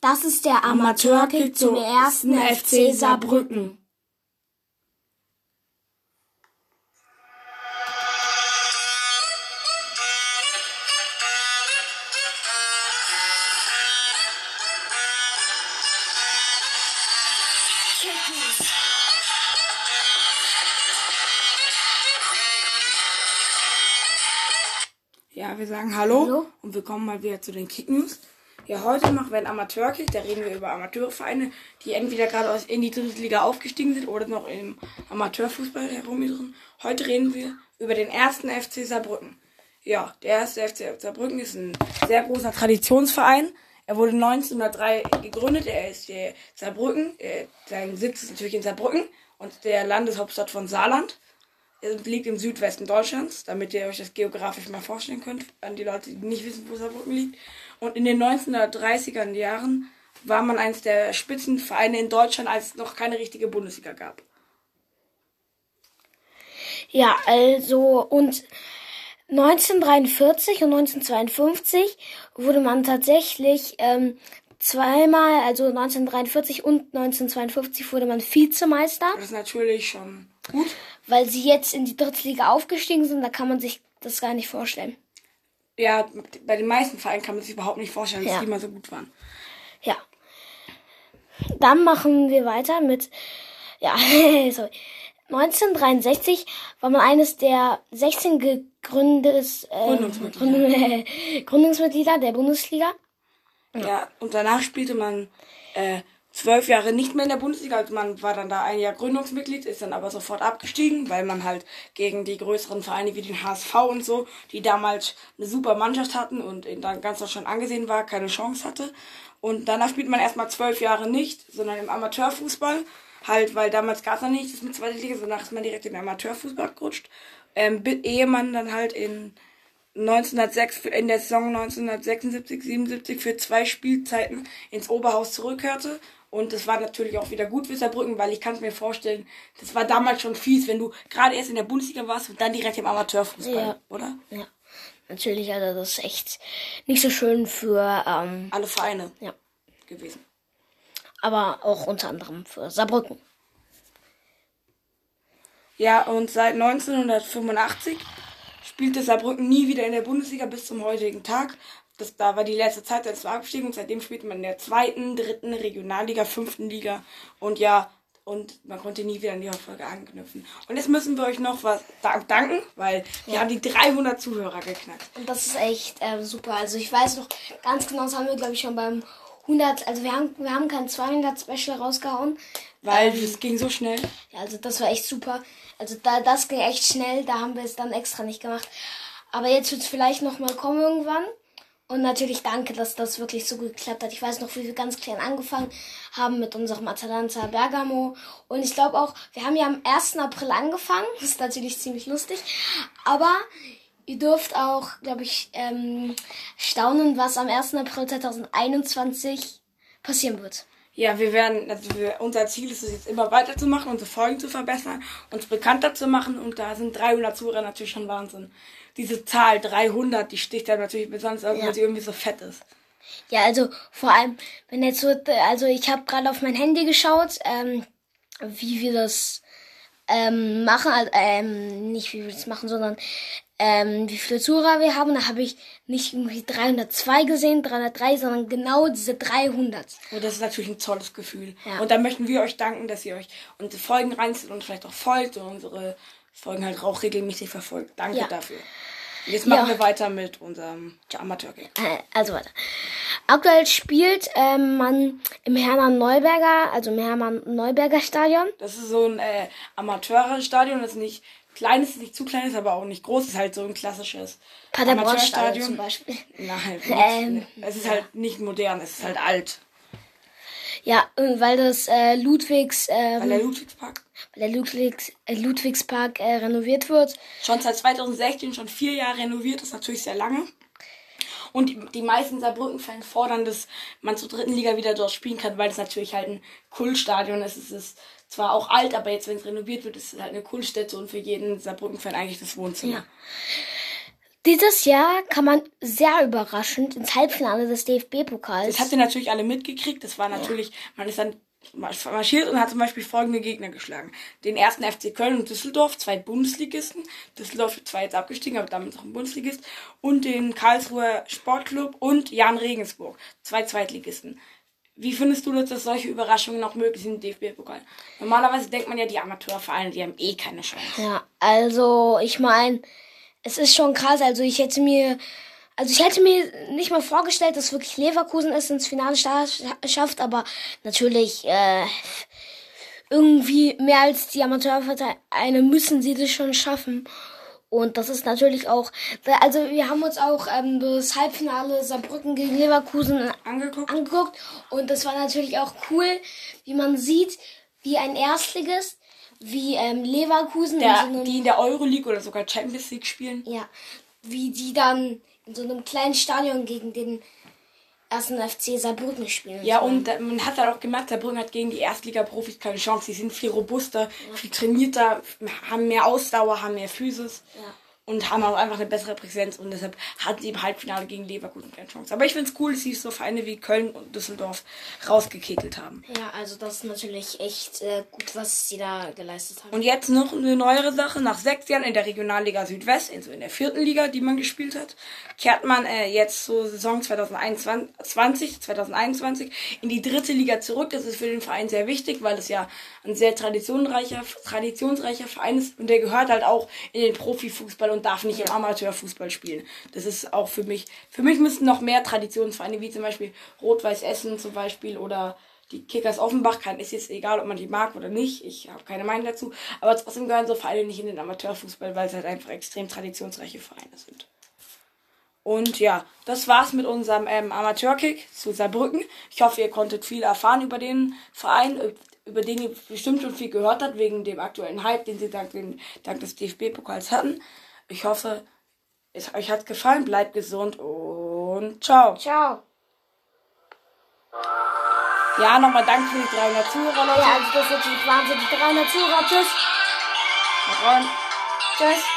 Das ist der Amateurkick zum ersten FC Saarbrücken. Ja, wir sagen Hallo, Hallo. und willkommen mal wieder zu den Kick News. Ja, heute machen wir einen Amateurkick, da reden wir über Amateurvereine, die entweder gerade in die dritte Liga aufgestiegen sind oder noch im Amateurfußball herumirren. Heute reden wir über den ersten FC Saarbrücken. Ja, der erste FC Saarbrücken ist ein sehr großer Traditionsverein. Er wurde 1903 gegründet. Er ist der Saarbrücken. Äh, sein Sitz ist natürlich in Saarbrücken und der Landeshauptstadt von Saarland. Es liegt im Südwesten Deutschlands, damit ihr euch das geografisch mal vorstellen könnt, an die Leute, die nicht wissen, wo Saarbrücken liegt. Und in den 1930er Jahren war man eines der Spitzenvereine in Deutschland, als es noch keine richtige Bundesliga gab. Ja, also und 1943 und 1952 wurde man tatsächlich ähm, zweimal, also 1943 und 1952 wurde man Vizemeister, Das ist natürlich schon gut. Weil sie jetzt in die dritte Liga aufgestiegen sind. Da kann man sich das gar nicht vorstellen. Ja, bei den meisten Vereinen kann man sich überhaupt nicht vorstellen, dass Ja. die mal so gut waren. Ja. Dann machen wir weiter mit, ja, sorry. 1963 war man eines der 16 Gegründes, äh, Gründungsmitglieder. Gründung- Gründungsmitglieder der Bundesliga. Ja, und danach spielte man äh, zwölf Jahre nicht mehr in der Bundesliga. Also man war dann da ein Jahr Gründungsmitglied, ist dann aber sofort abgestiegen, weil man halt gegen die größeren Vereine wie den HSV und so, die damals eine super Mannschaft hatten und in ganz Deutschland angesehen war, keine Chance hatte. Und danach spielt man erstmal zwölf Jahre nicht, sondern im Amateurfußball. Halt, weil damals gab es noch nicht das mit zweiter Liga, sondern ist man direkt in den Amateurfußball gerutscht. Ähm, ehe man dann halt in 1906 für- in der Saison 1976 77 für zwei Spielzeiten ins Oberhaus zurückkehrte und das war natürlich auch wieder gut für Saarbrücken, weil ich kann es mir vorstellen, das war damals schon fies, wenn du gerade erst in der Bundesliga warst und dann direkt im Amateurfußball, Ja. oder? Ja. Natürlich, also das ist echt nicht so schön für, ähm, Alle Vereine ja. gewesen. Aber auch unter anderem für Saarbrücken. Ja, und seit 1985 spielte Saarbrücken nie wieder in der Bundesliga bis zum heutigen Tag. Das, da war die letzte Zeit, als wir abgestiegen und seitdem spielt man in der zweiten, dritten Regionalliga, fünften Liga und ja, und man konnte nie wieder an die Erfolge anknüpfen. Und jetzt müssen wir euch noch was da- danken, weil wir haben die 300 Zuhörer geknackt. Und das ist echt ähm, super. Also ich weiß noch ganz genau, das haben wir, glaube ich, schon beim 100, also wir haben, wir haben kein 200 Special rausgehauen. Weil Ähm, das ging so schnell. Ja, also das war echt super. Also da, das ging echt schnell, da haben wir es dann extra nicht gemacht. Aber jetzt wird es vielleicht noch mal kommen irgendwann. Und natürlich danke, dass das wirklich so gut geklappt hat. Ich weiß noch, wie wir ganz klein angefangen haben mit unserem Atalanta Bergamo. Und ich glaube auch, wir haben ja am 1. April angefangen. Das ist natürlich ziemlich lustig. Aber ihr dürft auch, glaube ich, ähm, staunen, was am 1. April 2021 passieren wird. Ja, wir werden, also wir, unser Ziel ist es jetzt immer weiterzumachen, unsere Folgen zu verbessern, uns bekannter zu machen und da sind 300 Zuhörer natürlich schon Wahnsinn. Diese Zahl 300, die sticht da natürlich besonders auf, Ja. weil sie irgendwie so fett ist. Ja, also vor allem, wenn jetzt so, also ich habe gerade auf mein Handy geschaut, ähm, wie wir das ähm, machen, also, ähm, nicht wie wir das machen, sondern ähm, wie viele Zuhörer wir haben. Da habe ich nicht irgendwie 302 gesehen, 303, sondern genau diese 300. Und das ist natürlich ein tolles Gefühl. Ja. Und da möchten wir euch danken, dass ihr euch unsere Folgen reinzieht und vielleicht auch folgt und unsere Folgen halt auch regelmäßig verfolgt. Danke Ja. dafür. Jetzt machen Ja. wir weiter mit unserem Amateurkick. Äh, also weiter. Aktuell spielt ähm, man im Hermann Neuberger, also im Hermann Neuberger Stadion. Das ist so ein äh, Amateurstadion, das ist nicht klein ist, nicht zu klein ist, aber auch nicht groß. ist halt so ein klassisches Paderborn Stadion zum Beispiel. Nein, Ähm, es ist halt nicht modern, es ist halt alt. Ja, weil das äh, Ludwigs, ähm, Weil der Ludwigspark weil der Ludwigs, äh, Ludwigspark äh, renoviert wird. schon seit 2016 schon vier Jahre renoviert ist, natürlich sehr lange. Und die, die meisten Saarbrücken-Fans fordern, dass man zur dritten Liga wieder dort spielen kann, weil es natürlich halt ein Kultstadion ist. Es ist zwar auch alt, aber jetzt, wenn es renoviert wird, ist es halt eine Kultstätte und für jeden Saarbrücken-Fan eigentlich das Wohnzimmer. Ja. Dieses Jahr kann man sehr überraschend ins Halbfinale des DFB-Pokals. Das habt ihr natürlich alle mitgekriegt. Das war natürlich, man ist dann marschiert und hat zum Beispiel folgende Gegner geschlagen. Den ersten FC Köln und Düsseldorf, zwei Bundesligisten. Düsseldorf zwar jetzt abgestiegen, aber damit noch ein Bundesligist. Und den Karlsruher Sportclub und Jan Regensburg, zwei Zweitligisten. Wie findest du das, dass solche Überraschungen noch möglich sind im DFB-Pokal? Normalerweise denkt man ja, die Amateurvereine, die haben eh keine Chance. Ja, also ich meine, es ist schon krass. Also ich hätte mir, also ich hätte mir nicht mal vorgestellt, dass wirklich Leverkusen es ins Finale schafft, aber natürlich äh, irgendwie mehr als die Amateurvereine müssen sie das schon schaffen. Und das ist natürlich auch, also wir haben uns auch ähm, das Halbfinale Saarbrücken gegen Leverkusen angeguckt. angeguckt. Und das war natürlich auch cool, wie man sieht, wie ein Erstligist, wie ähm, Leverkusen, der, in so die in der Euroleague oder sogar Champions League spielen. Ja, wie die dann in so einem kleinen Stadion gegen den ersten FC Saarbrücken spielen. Ja, und äh, man hat halt auch gemerkt, Saarbrücken hat gegen die Erstliga-Profis keine Chance. Sie sind viel robuster, ja. viel trainierter, haben mehr Ausdauer, haben mehr Physis. Ja und haben auch einfach eine bessere Präsenz und deshalb hatten sie im Halbfinale gegen Leverkusen keine Chance. Aber ich finde es cool, dass sie so Vereine wie Köln und Düsseldorf rausgekekelt haben. Ja, also das ist natürlich echt äh, gut, was sie da geleistet haben. Und jetzt noch eine neuere Sache. Nach sechs Jahren in der Regionalliga Südwest, also in der vierten Liga, die man gespielt hat, kehrt man äh, jetzt zur Saison 2021, 2021 in die dritte Liga zurück. Das ist für den Verein sehr wichtig, weil es ja ein sehr traditionsreicher, traditionsreicher Verein ist und der gehört halt auch in den Profifußball und darf nicht im Amateurfußball spielen. Das ist auch für mich, für mich müssten noch mehr Traditionsvereine, wie zum Beispiel Rot-Weiß Essen zum Beispiel oder die Kickers Offenbach kann, ist jetzt egal, ob man die mag oder nicht. Ich habe keine Meinung dazu. Aber trotzdem gehören so Vereine nicht in den Amateurfußball, weil es halt einfach extrem traditionsreiche Vereine sind. Und ja, das war's mit unserem ähm, Amateurkick zu Saarbrücken. Ich hoffe, ihr konntet viel erfahren über den Verein, über den ihr bestimmt schon viel gehört habt, wegen dem aktuellen Hype, den sie dank, dank des DFB-Pokals hatten. Ich hoffe, es euch hat gefallen. Bleibt gesund und ciao. Ciao. Ja, nochmal danke für die 300 Zuhörer, Leute. Ja, also das ist natürlich wahnsinnig. 300 Zuhörer. Tschüss. Tschüss.